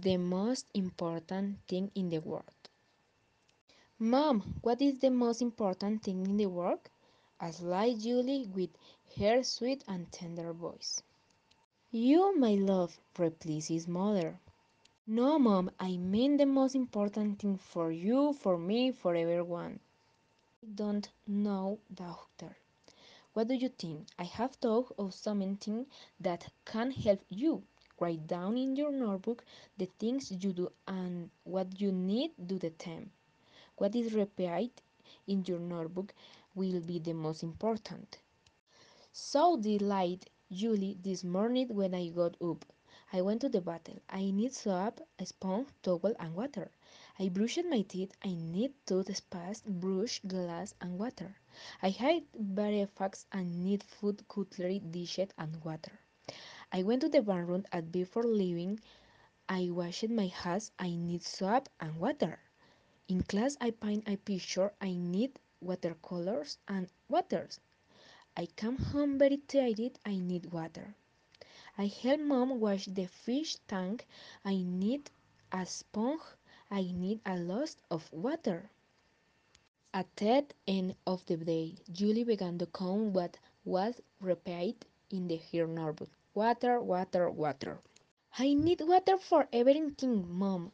the most important thing in the world? Mom, what is the most important thing in the world? asked Julie with her sweet and tender voice. You, my love, replied his mother. No, Mom, I mean the most important thing for you, for me, for everyone. I don't know, doctor. What do you think? I have thought of something that can help you. Write down in your notebook the things you do and what you need do the time. What is repeated in your notebook will be the most important. So delighted Julie this morning when I got up. I went to the bathroom. I need soap, a sponge, towel, and water. I brushed my teeth. I need toothpaste, brush, glass, and water. I had breakfast and need food, cutlery, dishes, and water. I went to the bathroom and before leaving, I washed my hands. I need soap and water. In class, I paint a picture. I need watercolors and waters. I come home very tired. I need water. I help mom wash the fish tank. I need a sponge. I need a lot of water. At the end of the day, Julie began to count what was repeated in the her notebook. Water, water, water. I need water for everything, mom.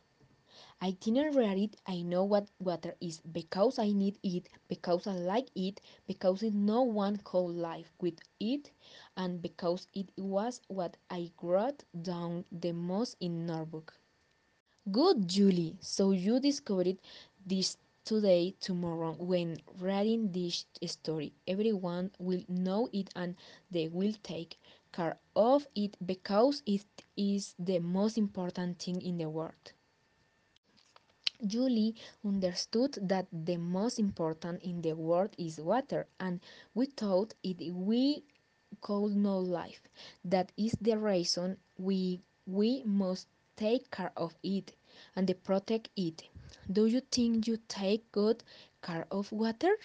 I didn't read it. I know what water is because I need it, because I like it, because no one could live with it, and because it was what I wrote down the most in notebook. Good, Julie. So you discovered this today, tomorrow, when reading this story. Everyone will know it and they will take care of it because it is the most important thing in the world. Julie understood that the most important in the world is water, and we thought it we could not life. That is the reason we we must take care of it and protect it. Do you think you take good care of water?